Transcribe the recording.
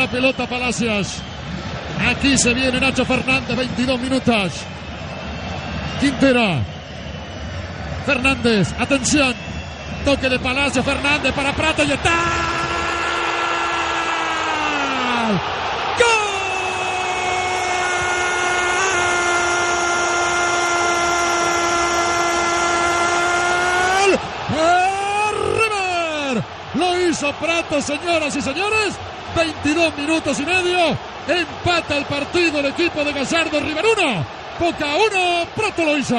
La pelota Palacios. Aquí se viene Nacho Fernández, 22 minutos. Quintero. Fernández, atención. Toque de Palacio, Fernández para Prato y está. ¡Gol! Lo hizo Prato, señoras y señores. 22 minutos y medio. Empata el partido el equipo de Gallardo River 1. Boca 1, Prato lo hizo.